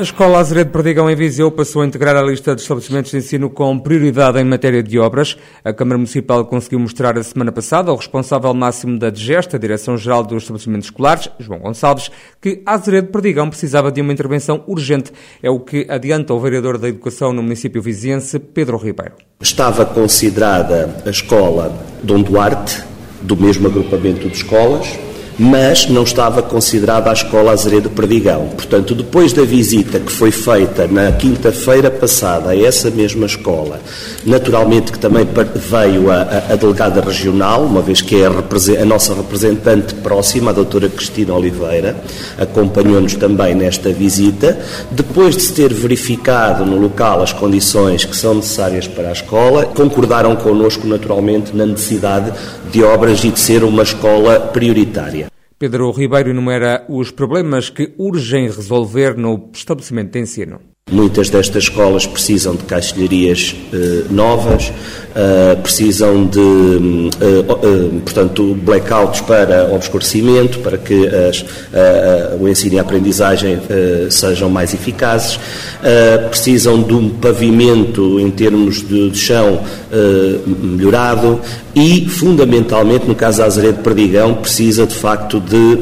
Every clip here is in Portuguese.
A Escola Azeredo Perdigão em Viseu passou a integrar a lista de estabelecimentos de ensino com prioridade em matéria de obras. A Câmara Municipal conseguiu mostrar a semana passada ao responsável máximo da DGEST, a Direção-Geral dos Estabelecimentos Escolares, João Gonçalves, que Azeredo Perdigão precisava de uma intervenção urgente. É o que adianta o vereador da Educação no município viziense, Pedro Ribeiro. Estava considerada a escola Dom Duarte, do mesmo agrupamento de escolas, mas não estava considerada a Escola Azeredo Perdigão. Portanto, depois da visita que foi feita na quinta-feira passada a essa mesma escola, naturalmente que também veio a, a, a delegada regional, uma vez que é a, a, nossa representante próxima, a doutora Cristina Oliveira, acompanhou-nos também nesta visita. Depois de se ter verificado no local as condições que são necessárias para a escola, concordaram connosco, naturalmente, na necessidade de obras e de ser uma escola prioritária. Pedro Ribeiro enumera os problemas que urgem resolver no estabelecimento de ensino. Muitas destas escolas precisam de caixilharias eh, novas, uh, precisam de, uh, uh, portanto, blackouts para obscurecimento, para que as, o ensino e a aprendizagem sejam mais eficazes, precisam de um pavimento em termos de, de chão melhorado e, fundamentalmente, no caso da Azaredo Perdigão, precisa de facto de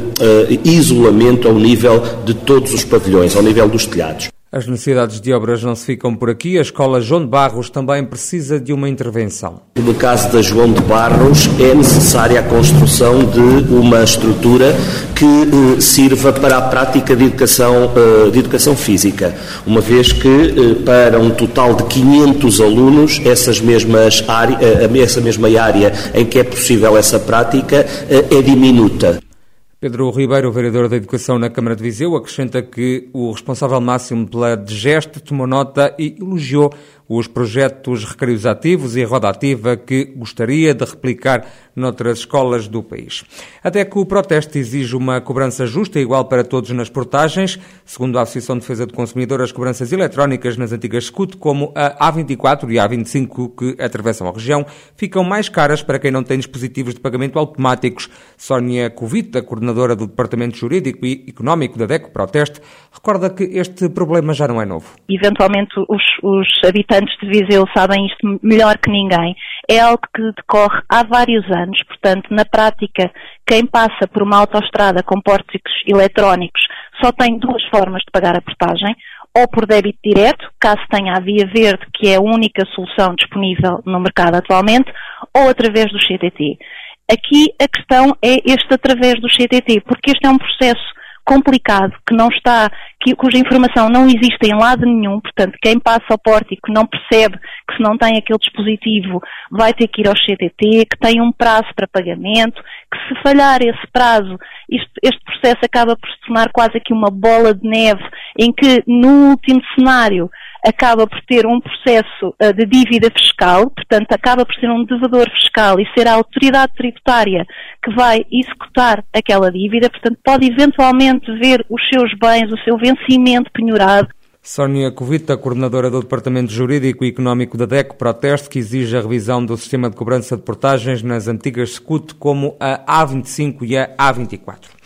isolamento ao nível de todos os pavilhões, ao nível dos telhados. As necessidades de obras não se ficam por aqui. A Escola João de Barros também precisa de uma intervenção. No caso da João de Barros, é necessária a construção de uma estrutura que eh, sirva para a prática de educação, eh, de educação física, uma vez que eh, para um total de 500 alunos, essas mesmas área, essa mesma área em que é possível essa prática é diminuta. Pedro Ribeiro, vereador da Educação na Câmara de Viseu, acrescenta que o responsável máximo pela DGEST tomou nota e elogiou os projetos recreios ativos e roda ativa que gostaria de replicar noutras escolas do país. Até que o protesto exige uma cobrança justa e igual para todos nas portagens. Segundo a Associação de Defesa do Consumidor, as cobranças eletrónicas nas antigas SCUT, como a A24 e a A25 que atravessam a região, ficam mais caras para quem não tem dispositivos de pagamento automáticos. Sónia Covita, coordenadora do Departamento Jurídico e Económico da DECO Proteste, recorda que este problema já não é novo. Eventualmente, os, os habitantes habitantes de Viseu sabem isto melhor que ninguém. É algo que decorre há vários anos, portanto, na prática, quem passa por uma autoestrada com pórticos eletrónicos só tem duas formas de pagar a portagem, ou por débito direto, caso tenha a via verde, que é a única solução disponível no mercado atualmente, ou através do CTT. Aqui a questão é este através do CTT, porque este é um processo complicado, que não está, que, cuja informação não existe em lado nenhum, portanto, quem passa ao pórtico não percebe que se não tem aquele dispositivo vai ter que ir ao CTT, que tem um prazo para pagamento, que se falhar esse prazo, isto, este processo acaba por se tornar quase aqui uma bola de neve, em que no último cenário acaba por ter um processo uh, de dívida fiscal, portanto, acaba por ser um devedor fiscal e ser a autoridade tributária que vai executar aquela dívida, portanto, pode eventualmente ver os seus bens, o seu vencimento penhorado. Sónia Covita, coordenadora do Departamento Jurídico e Económico da DECO, proteste que exige a revisão do sistema de cobrança de portagens nas antigas SCUT, como a A25 e a A24.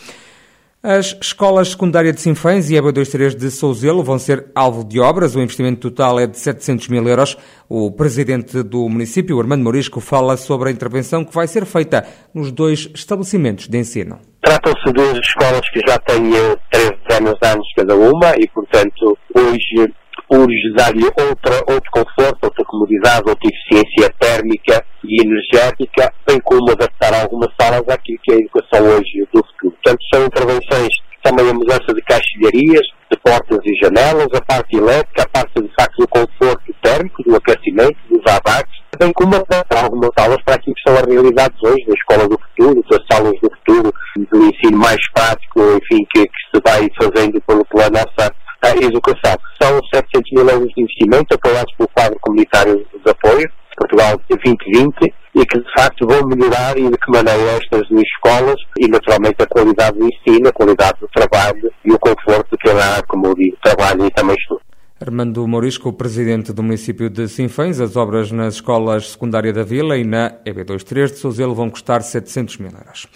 As escolas secundárias de Sinfãs e EB23 de Souzelo vão ser alvo de obras. O investimento total é de 700 mil euros. O presidente do município, Armando Morisco, fala sobre a intervenção que vai ser feita nos dois estabelecimentos de ensino. Tratam-se de escolas que já têm 13 anos, anos cada uma e, portanto, hoje urge dar-lhe outro conforto, outra comodidade, outra eficiência térmica e energética, bem como adaptar algumas salas àquilo que é a educação hoje do futuro. Portanto, são intervenções também a mudança de caixilharias, de portas e janelas, a parte elétrica, a parte de facto do conforto térmico, do aquecimento, dos abates, bem como adaptar algumas salas para aquilo que são as realidades hoje da escola do futuro, das salas do futuro, do ensino mais prático, enfim, que, que se vai fazendo pelo, pela nossa a educação. São 700 mil euros de investimento apoiados pelo quadro comunitário de apoio, Portugal 2020, e que de facto vão melhorar e de que maneira estas escolas e naturalmente a qualidade do ensino, a qualidade do trabalho e o conforto que ela, como eu digo, trabalho e também estudo. Armando Morisco, presidente do município de Sinfãs, as obras nas escolas secundárias da Vila e na EB23 de Souzelo vão custar 700 mil euros.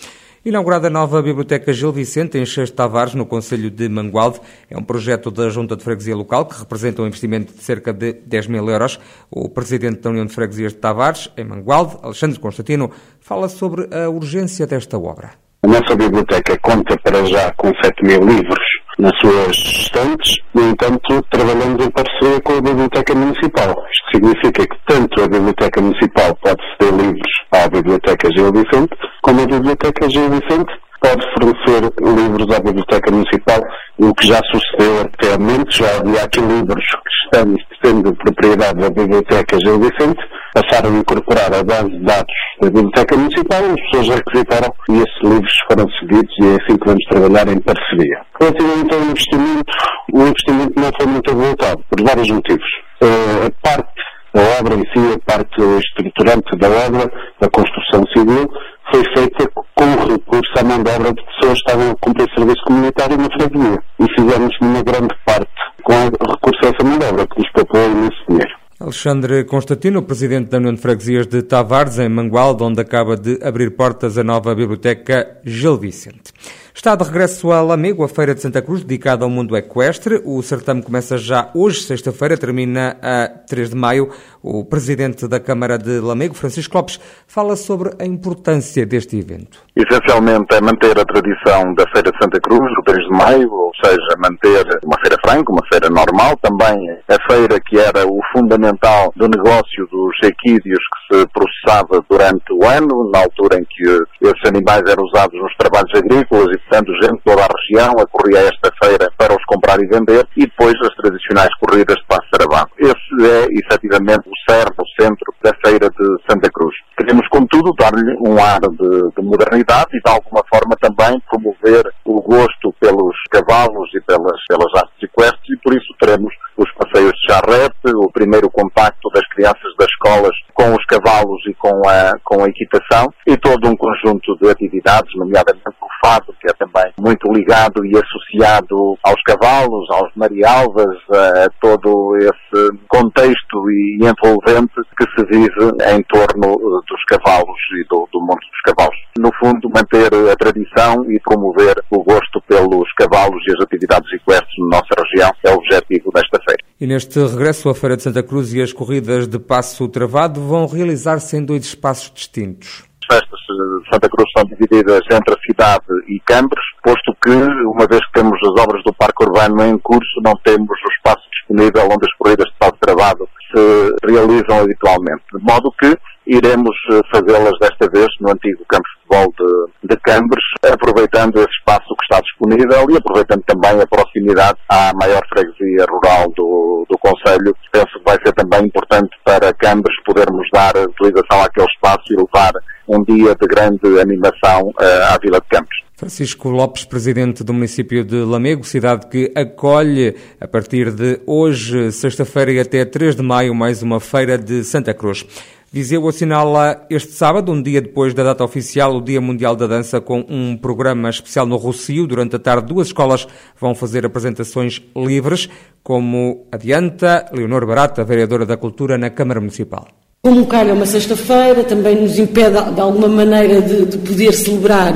Inaugurada a nova Biblioteca Gil Vicente, em Chês Tavares, no Conselho de Mangualde. É um projeto da Junta de Freguesia Local que representa um investimento de cerca de 10 mil euros. O presidente da União de Freguesias de Tavares, em Mangualde, Alexandre Constantino, fala sobre a urgência desta obra. A nossa biblioteca conta para já com 7 mil livros nas suas estantes, no entanto, trabalhamos em parceria com a Biblioteca Municipal. Isto significa que tanto a Biblioteca Municipal pode ceder livros à Biblioteca Gil Vicente, como a Biblioteca Gil Vicente pode fornecer livros à Biblioteca Municipal, o que já sucedeu anteriormente, já havia aqui livros que estão sendo propriedade da Biblioteca Gil Vicente, passaram a incorporar a base de dados da Biblioteca Municipal, as pessoas requisitaram e esses livros foram cedidos e é assim que vamos trabalhar em parceria. Relativamente ao investimento, o investimento não foi muito avultado, por vários motivos. Uh, a parte da obra em si, a parte estruturante da obra, da construção civil, foi feita com recurso à mão de obra de pessoas que estavam a cumprir serviço comunitário na freguesia. E fizemos uma grande parte com recurso a essa mão de obra, que nos poupou imenso dinheiro. Alexandre Constantino, presidente da União de Freguesias de Tavares, em Mangualde, onde acaba de abrir portas a nova biblioteca Gil Vicente. Está de regresso a Lamego, a Feira de Santa Cruz, dedicada ao mundo equestre. O certame começa já hoje, sexta-feira, termina a 3 de maio. O presidente da Câmara de Lamego, Francisco Lopes, fala sobre a importância deste evento. Essencialmente é manter a tradição da Feira de Santa Cruz, o 3 de maio, ou seja, manter uma feira franca, uma feira normal, também a feira que era o fundamental do negócio dos equídeos que se processava durante o ano, na altura em que esses animais eram usados nos trabalhos agrícolas e portanto, gente de toda a região acorria esta feira para os comprar e vender e depois as tradicionais corridas de passo Sarabão. Esse é, efetivamente, o cerne, o centro da feira de Santa Cruz. Queremos, contudo, dar-lhe um ar de, de, modernidade e, de alguma forma, também promover o gosto pelos cavalos e pelas, pelas artes equestres e, por isso, teremos os passeios de charrete, o primeiro contacto das crianças das escolas com os cavalos e com a, com a equitação e todo um conjunto de atividades, nomeadamente o fado, que é também muito ligado e associado aos cavalos, aos marialvas, a todo esse contexto e envolvente que se vive em torno dos cavalos e do, do mundo dos cavalos. No fundo, manter a tradição e promover o gosto pelos cavalos e as atividades equestres na nossa região é o objetivo desta feira. E neste regresso à Feira de Santa Cruz e as corridas de passo travado vão realizar-se em dois espaços distintos festas de Santa Cruz são divididas entre a cidade e Cambres, posto que, uma vez que temos as obras do Parque Urbano em curso, não temos o espaço disponível onde as corridas de passo travado se realizam habitualmente. De modo que iremos eh, fazê-las desta vez no antigo campo de futebol de, de Cambres, aproveitando esse espaço que está disponível e aproveitando também a proximidade à maior freguesia rural do, do Conselho. Penso que vai ser também importante para Cambres podermos dar utilização àquele espaço e levar um dia de grande animação uh, à Vila de Campos. Francisco Lopes, presidente do município de Lamego, cidade que acolhe a partir de hoje, sexta-feira e até 3 de maio, mais uma feira de Santa Cruz. Viseu assinala este sábado, um dia depois da data oficial, o Dia Mundial da Dança, com um programa especial no Rocio. Durante a tarde, duas escolas vão fazer apresentações livres, como adianta Leonor Barata, vereadora da Cultura na Câmara Municipal. Como calha uma sexta-feira, também nos impede de alguma maneira de, de, poder celebrar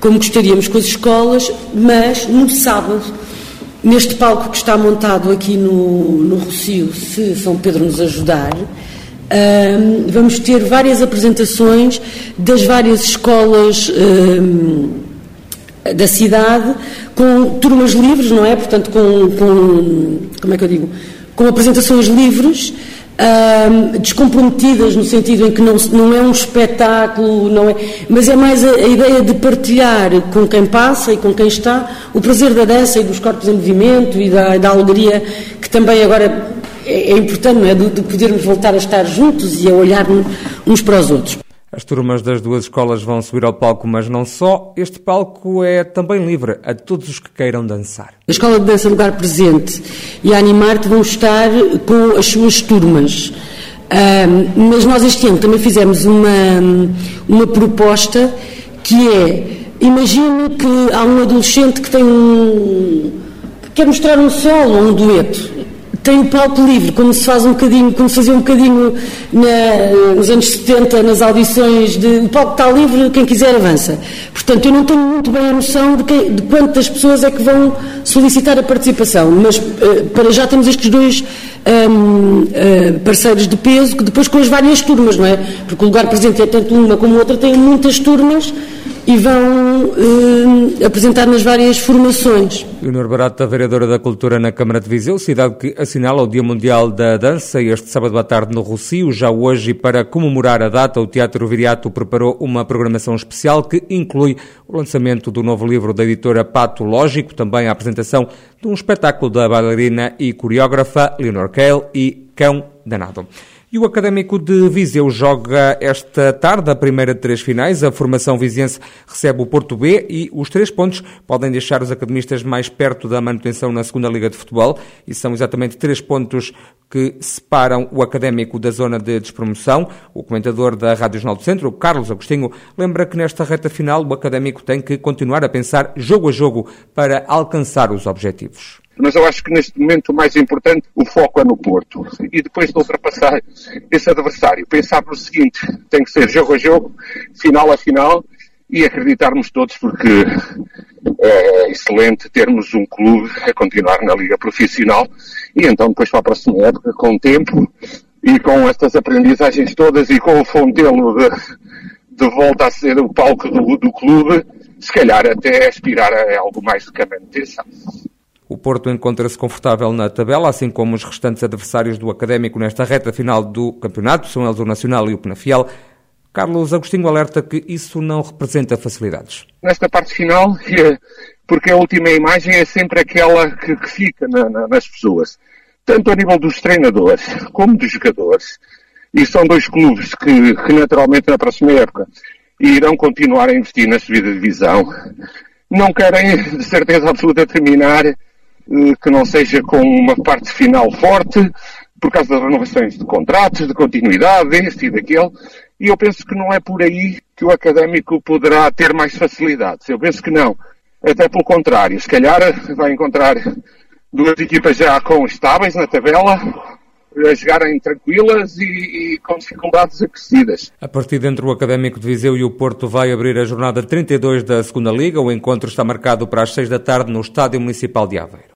como gostaríamos com as escolas, mas no sábado, neste palco que está montado aqui no, no Rocio, se São Pedro nos ajudar, um, vamos ter várias apresentações das várias escolas um, da cidade, com turmas livres, não é? Portanto, com, com como é que eu digo? Com apresentações livres descomprometidas no sentido em que não, não é um espetáculo, não é, mas é mais a, a, ideia de partilhar com quem passa e com quem está o prazer da dança e dos corpos em movimento e da, da alegria que também agora é, é importante, não é? De, de, podermos voltar a estar juntos e a olhar uns para os outros. As turmas das duas escolas vão subir ao palco, mas não só. Este palco é também livre a todos os que queiram dançar. A Escola de Dança Lugar Presente e a Animarte vão estar com as suas turmas. Um, mas nós este ano também fizemos uma, uma proposta que é, imagine que há um adolescente que tem um, que quer mostrar um solo ou um dueto tem o palco livre, como se faz um bocadinho, como se fazia um bocadinho na, nos anos 70, nas audições de o palco está livre, quem quiser avança. Portanto, eu não tenho muito bem a noção de, de quantas pessoas é que vão solicitar a participação, mas uh, para já temos estes dois um, eh, parceiros de peso, que depois com as várias turmas, não é? Porque o lugar presente é tanto uma como outra, tem muitas turmas e vão uh, apresentar nas várias formações. Leonor Barata, vereadora da Cultura na Câmara de Viseu, cidade que assinala o Dia Mundial da Dança este sábado à tarde no Rocio. Já hoje, para comemorar a data, o Teatro Viriato preparou uma programação especial que inclui o lançamento do novo livro da editora Pato Lógico, também a apresentação de um espetáculo da bailarina e coreógrafa Leonor Cale e Cão Danado. E o Académico de Viseu joga esta tarde a primeira de três finais. A formação viziense recebe o Porto B e os três pontos podem deixar os academistas mais perto da manutenção na segunda Liga de Futebol. E são exatamente três pontos que separam o Académico da zona de despromoção. O comentador da Rádio Jornal do Centro, Carlos Agostinho, lembra que nesta reta final o Académico tem que continuar a pensar jogo a jogo para alcançar os objetivos mas eu acho que neste momento o mais importante, o foco é no Porto. E depois de ultrapassar esse adversário, pensar no seguinte, tem que ser jogo a jogo, final a final, e acreditarmos todos porque é excelente termos um clube a continuar na Liga Profissional e então depois para a próxima época, com o tempo e com estas aprendizagens todas e com o fontelo de, de volta a ser o palco do, do clube, se calhar até aspirar a algo mais do que a manutenção. O Porto encontra-se confortável na tabela, assim como os restantes adversários do Académico nesta reta final do campeonato, são eles o Nacional e o Penafiel. Carlos Agostinho alerta que isso não representa facilidades. Nesta parte final, porque a última imagem é sempre aquela que, fica na, na, nas pessoas, tanto a nível dos treinadores como dos jogadores. E são dois clubes que, que naturalmente na próxima época irão continuar a investir na subida de divisão. Não querem, de certeza absoluta, terminar que não seja com uma parte final forte, por causa das renovações de contratos, de continuidade, deste e daquele, e eu penso que não é por aí que o académico poderá ter mais facilidades. Eu penso que não. Até pelo contrário, se calhar vai encontrar duas equipas já com estáveis na tabela, a jogarem tranquilas e, e, com dificuldades acrescidas. A partir entre o Académico de Viseu e o Porto vai abrir a jornada 32 da Segunda Liga. O encontro está marcado para as 6 da tarde no Estádio Municipal de Aveiro.